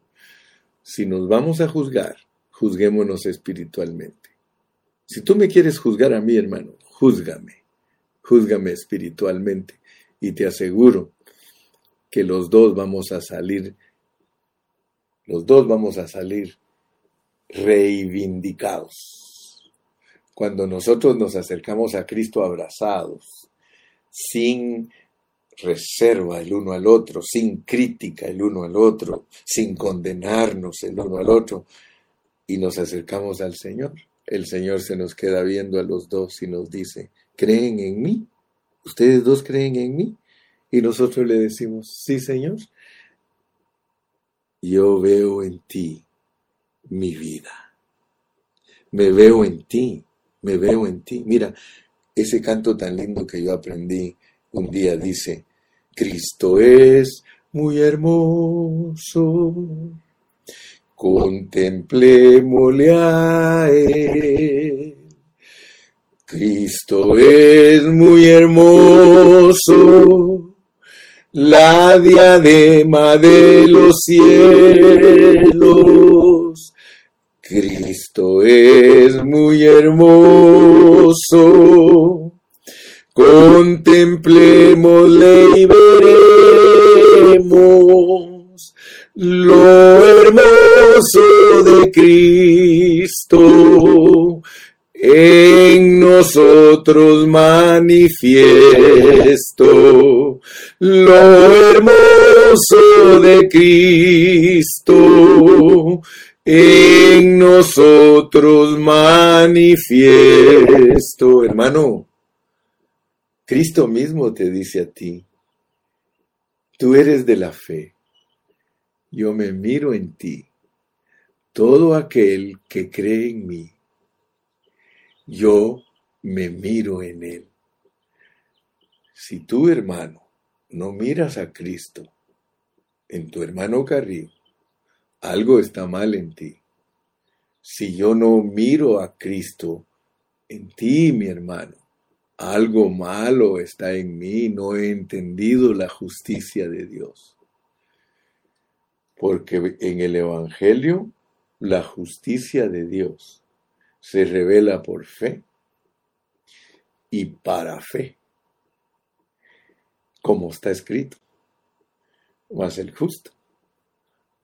Si nos vamos a juzgar, juzguémonos espiritualmente. Si tú me quieres juzgar a mí, hermano, júzgame júzgame espiritualmente y te aseguro que los dos vamos a salir, los dos vamos a salir reivindicados. Cuando nosotros nos acercamos a Cristo abrazados, sin reserva el uno al otro, sin crítica el uno al otro, sin condenarnos el uno al otro, y nos acercamos al Señor, el Señor se nos queda viendo a los dos y nos dice, ¿creen en mí? ¿Ustedes dos creen en mí? Y nosotros le decimos, sí, Señor. Yo veo en ti mi vida. Me veo en ti, me veo en ti. Mira, ese canto tan lindo que yo aprendí un día dice, Cristo es muy hermoso, contemplémosle a Él Cristo es muy hermoso, la diadema de los cielos. Cristo es muy hermoso, contemplémosle y veremos lo hermoso de Cristo en nosotros manifiesto lo hermoso de Cristo, en nosotros manifiesto. Hermano, Cristo mismo te dice a ti, tú eres de la fe, yo me miro en ti, todo aquel que cree en mí yo me miro en Él. Si tú, hermano, no miras a Cristo en tu hermano Carrillo, algo está mal en ti. Si yo no miro a Cristo en ti, mi hermano, algo malo está en mí, no he entendido la justicia de Dios. Porque en el Evangelio, la justicia de Dios se revela por fe y para fe, como está escrito. Mas el justo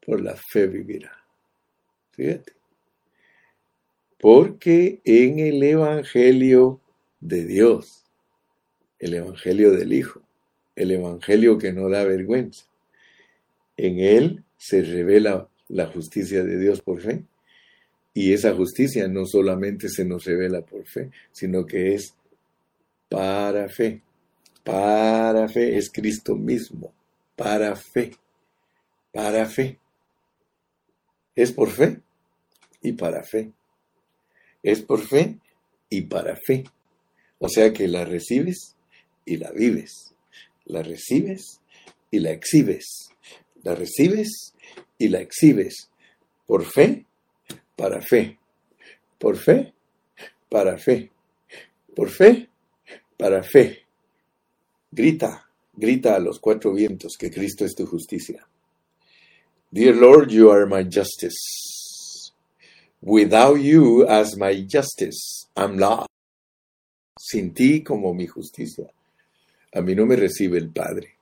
por la fe vivirá. Fíjate. Porque en el Evangelio de Dios, el Evangelio del Hijo, el Evangelio que no da vergüenza, en él se revela la justicia de Dios por fe y esa justicia no solamente se nos revela por fe, sino que es para fe. Para fe es Cristo mismo. Para fe. Para fe. Es por fe y para fe. Es por fe y para fe. O sea que la recibes y la vives. La recibes y la exhibes. La recibes y la exhibes. Por fe, para fe. Por fe, para fe. Por fe, para fe. Grita, grita a los cuatro vientos que Cristo es tu justicia. Dear Lord, you are my justice. Without you as my justice, I'm lost. Sin ti como mi justicia. A mí no me recibe el Padre.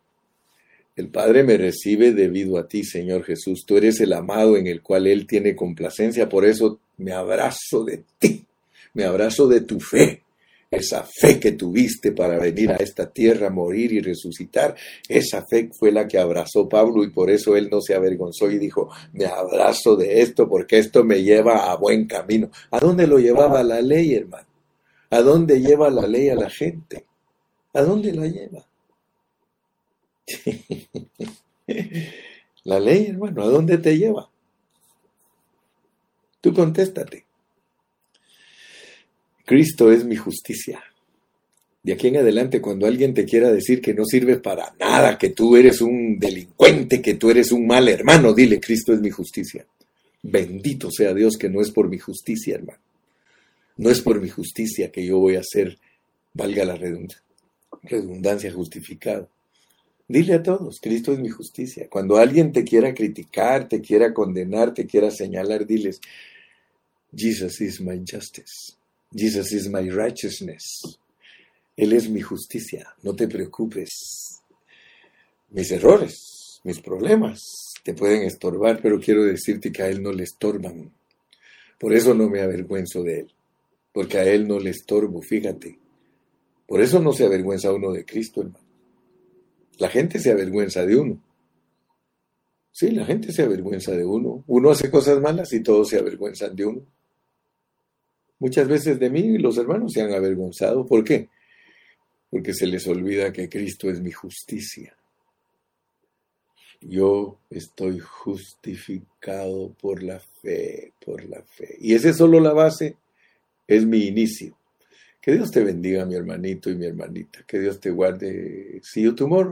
El Padre me recibe debido a ti, Señor Jesús. Tú eres el amado en el cual Él tiene complacencia. Por eso me abrazo de ti. Me abrazo de tu fe. Esa fe que tuviste para venir a esta tierra, morir y resucitar, esa fe fue la que abrazó Pablo y por eso él no se avergonzó y dijo, me abrazo de esto porque esto me lleva a buen camino. ¿A dónde lo llevaba la ley, hermano? ¿A dónde lleva la ley a la gente? ¿A dónde la lleva? *laughs* la ley, hermano, ¿a dónde te lleva? Tú contéstate. Cristo es mi justicia. De aquí en adelante, cuando alguien te quiera decir que no sirves para nada, que tú eres un delincuente, que tú eres un mal hermano, dile, Cristo es mi justicia. Bendito sea Dios que no es por mi justicia, hermano. No es por mi justicia que yo voy a ser, valga la redundancia justificado. Dile a todos, Cristo es mi justicia. Cuando alguien te quiera criticar, te quiera condenar, te quiera señalar, diles, Jesus is my justice. Jesus is my righteousness. Él es mi justicia. No te preocupes. Mis errores, mis problemas te pueden estorbar, pero quiero decirte que a Él no le estorban. Por eso no me avergüenzo de Él, porque a Él no le estorbo, fíjate. Por eso no se avergüenza uno de Cristo, hermano. La gente se avergüenza de uno. Sí, la gente se avergüenza de uno. Uno hace cosas malas y todos se avergüenzan de uno. Muchas veces de mí los hermanos se han avergonzado. ¿Por qué? Porque se les olvida que Cristo es mi justicia. Yo estoy justificado por la fe, por la fe. Y esa es solo la base, es mi inicio. Que Dios te bendiga, mi hermanito y mi hermanita. Que Dios te guarde. See you tomorrow.